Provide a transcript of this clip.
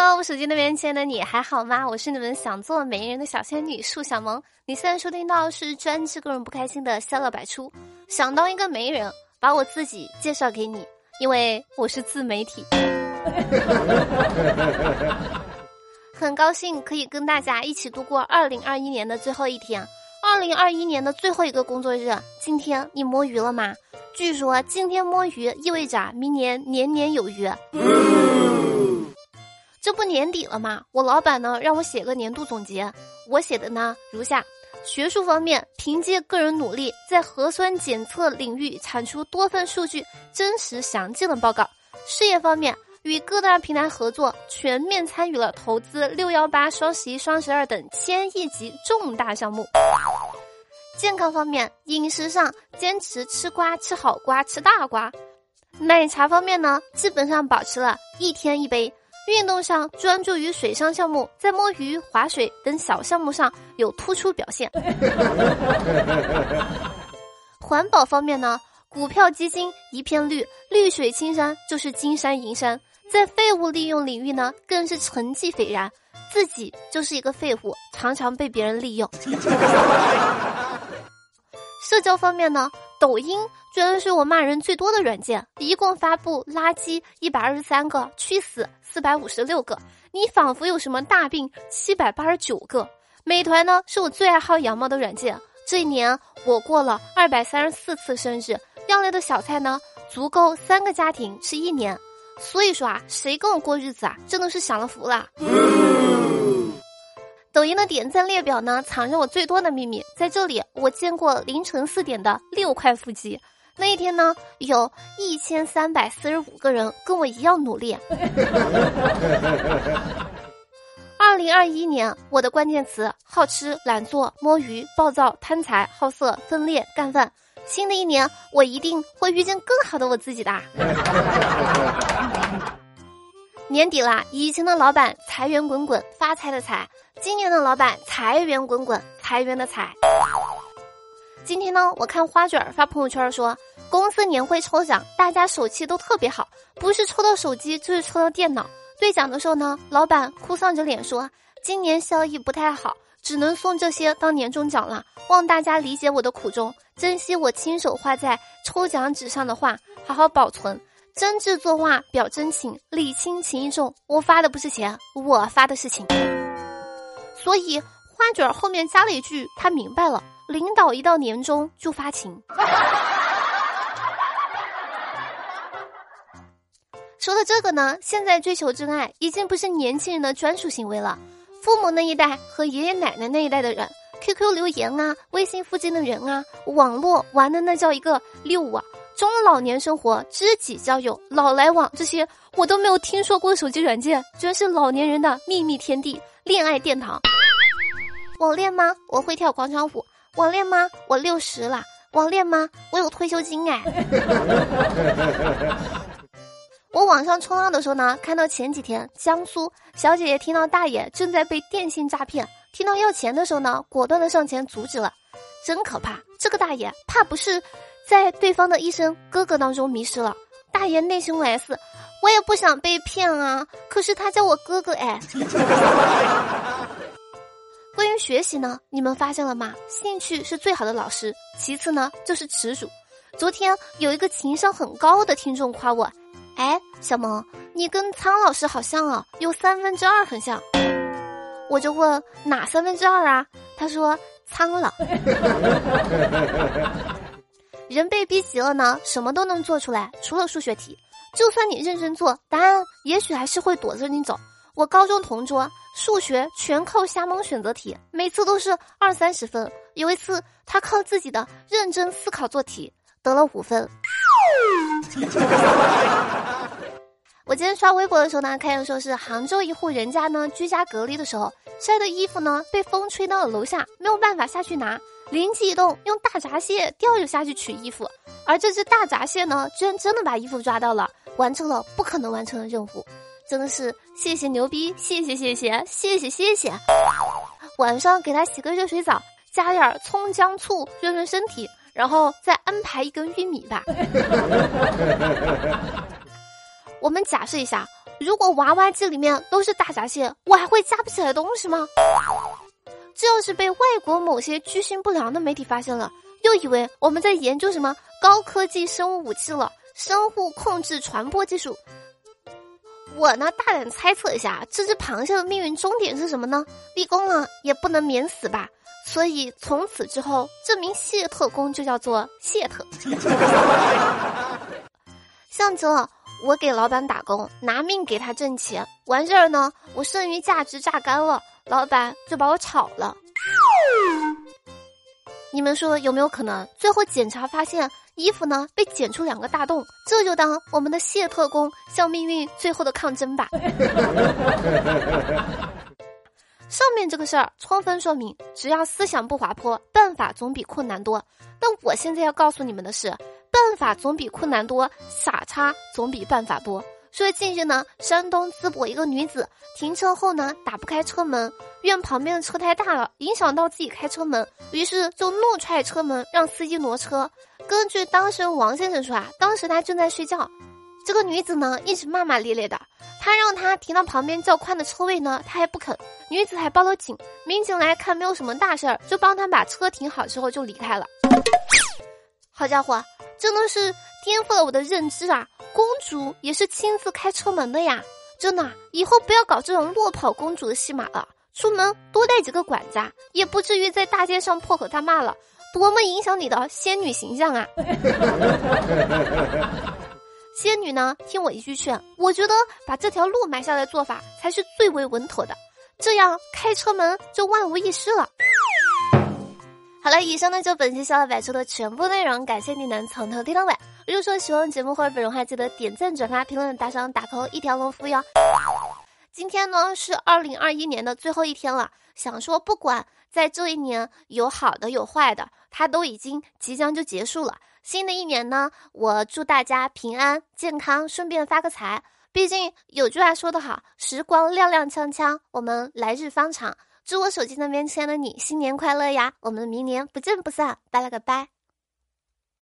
Hello，我手机那边亲爱的你还好吗？我是你们想做媒人的小仙女树小萌。你现在收听到是专治各种不开心的笑料百出。想当一个媒人，把我自己介绍给你，因为我是自媒体。很高兴可以跟大家一起度过二零二一年的最后一天，二零二一年的最后一个工作日。今天你摸鱼了吗？据说今天摸鱼意味着明年年年有余。这不年底了吗？我老板呢让我写个年度总结，我写的呢如下：学术方面，凭借个人努力，在核酸检测领域产出多份数据真实详尽的报告；事业方面，与各大平台合作，全面参与了投资六幺八、双十一、双十二等千亿级重大项目；健康方面，饮食上坚持吃瓜、吃好瓜、吃大瓜；奶茶方面呢，基本上保持了一天一杯。运动上专注于水上项目，在摸鱼、划水等小项目上有突出表现。环保方面呢，股票基金一片绿，绿水青山就是金山银山。在废物利用领域呢，更是成绩斐然，自己就是一个废物，常常被别人利用。社交方面呢，抖音居然是我骂人最多的软件，一共发布垃圾一百二十三个，去死四百五十六个，你仿佛有什么大病七百八十九个。美团呢是我最爱薅羊毛的软件，这一年我过了二百三十四次生日，样类的小菜呢足够三个家庭吃一年，所以说啊，谁跟我过日子啊，真的是享了福了。抖音的点赞列表呢，藏着我最多的秘密。在这里，我见过凌晨四点的六块腹肌。那一天呢，有一千三百四十五个人跟我一样努力。二零二一年，我的关键词：好吃、懒做、摸鱼、暴躁、贪财、好色、分裂、干饭。新的一年，我一定会遇见更好的我自己的。年底啦，以前的老板财源滚滚，发财的财。今年的老板财源滚滚，财源的财。今天呢，我看花卷发朋友圈说，公司年会抽奖，大家手气都特别好，不是抽到手机就是抽到电脑。兑奖的时候呢，老板哭丧着脸说，今年效益不太好，只能送这些当年终奖了。望大家理解我的苦衷，珍惜我亲手画在抽奖纸上的画，好好保存，真挚作画表真情，礼轻情意重。我发的不是钱，我发的是情。所以花卷后面加了一句，他明白了，领导一到年终就发情。说到这个呢，现在追求真爱已经不是年轻人的专属行为了，父母那一代和爷爷奶奶那一代的人，QQ 留言啊，微信附近的人啊，网络玩的那叫一个溜啊，中老年生活，知己交友，老来往这些我都没有听说过手机软件，居然是老年人的秘密天地。恋爱殿堂，网恋吗？我会跳广场舞。网恋吗？我六十了。网恋吗？我有退休金哎。我网上冲浪的时候呢，看到前几天江苏小姐姐听到大爷正在被电信诈骗，听到要钱的时候呢，果断的上前阻止了，真可怕！这个大爷怕不是在对方的一声哥哥当中迷失了。大爷内心 OS。我也不想被骗啊，可是他叫我哥哥哎。学习呢，你们发现了吗？兴趣是最好的老师，其次呢就是耻辱。昨天有一个情商很高的听众夸我，哎，小萌，你跟苍老师好像啊，有三分之二很像。我就问哪三分之二啊？他说苍老。人被逼急了呢，什么都能做出来，除了数学题。就算你认真做，答案也许还是会躲着你走。我高中同桌数学全靠瞎蒙选择题，每次都是二三十分。有一次他靠自己的认真思考做题，得了五分。我今天刷微博的时候呢，看见说是杭州一户人家呢居家隔离的时候晒的衣服呢被风吹到了楼下，没有办法下去拿，灵机一动用大闸蟹吊着下去取衣服。而这只大闸蟹呢，居然真的把衣服抓到了，完成了不可能完成的任务，真的是谢谢牛逼，谢谢谢谢谢谢谢谢。晚上给他洗个热水澡，加点葱姜醋润润身体，然后再安排一根玉米吧。我们假设一下，如果娃娃机里面都是大闸蟹，我还会夹不起来东西吗？这要是被外国某些居心不良的媒体发现了，又以为我们在研究什么高科技生物武器了，生物控制传播技术。我呢，大胆猜测一下，这只螃蟹的命运终点是什么呢？立功了也不能免死吧。所以从此之后，这名谢特工就叫做谢特。像极了，我给老板打工，拿命给他挣钱，完事儿呢，我剩余价值榨干了，老板就把我炒了。你们说有没有可能？最后检查发现衣服呢被剪出两个大洞，这就当我们的谢特工向命运最后的抗争吧。上面这个事儿充分说明，只要思想不滑坡，办法总比困难多。但我现在要告诉你们的是，办法总比困难多，傻叉总比办法多。说近日呢，山东淄博一个女子停车后呢打不开车门，怨旁边的车太大了，影响到自己开车门，于是就怒踹车门，让司机挪车。根据当事人王先生说啊，当时他正在睡觉，这个女子呢一直骂骂咧咧的。他让他停到旁边较宽的车位呢，他还不肯。女子还报了警，民警来看没有什么大事儿，就帮他把车停好之后就离开了。好家伙，真的是颠覆了我的认知啊！公主也是亲自开车门的呀！真的，以后不要搞这种落跑公主的戏码了。出门多带几个管家，也不至于在大街上破口大骂了，多么影响你的仙女形象啊！仙女呢？听我一句劝，我觉得把这条路埋下来做法才是最为稳妥的，这样开车门就万无一失了。好了，以上呢就本期笑料百出的全部内容，感谢你能从头听到尾。如果说喜欢节目或者本人的话，记得点赞、转发、评论、打赏、打 call，一条龙服务哟。今天呢是二零二一年的最后一天了，想说不管在这一年有好的有坏的，它都已经即将就结束了。新的一年呢，我祝大家平安健康，顺便发个财。毕竟有句话说得好，时光踉踉跄跄，我们来日方长。祝我手机那边亲爱的你新年快乐呀！我们明年不见不散，拜了个拜。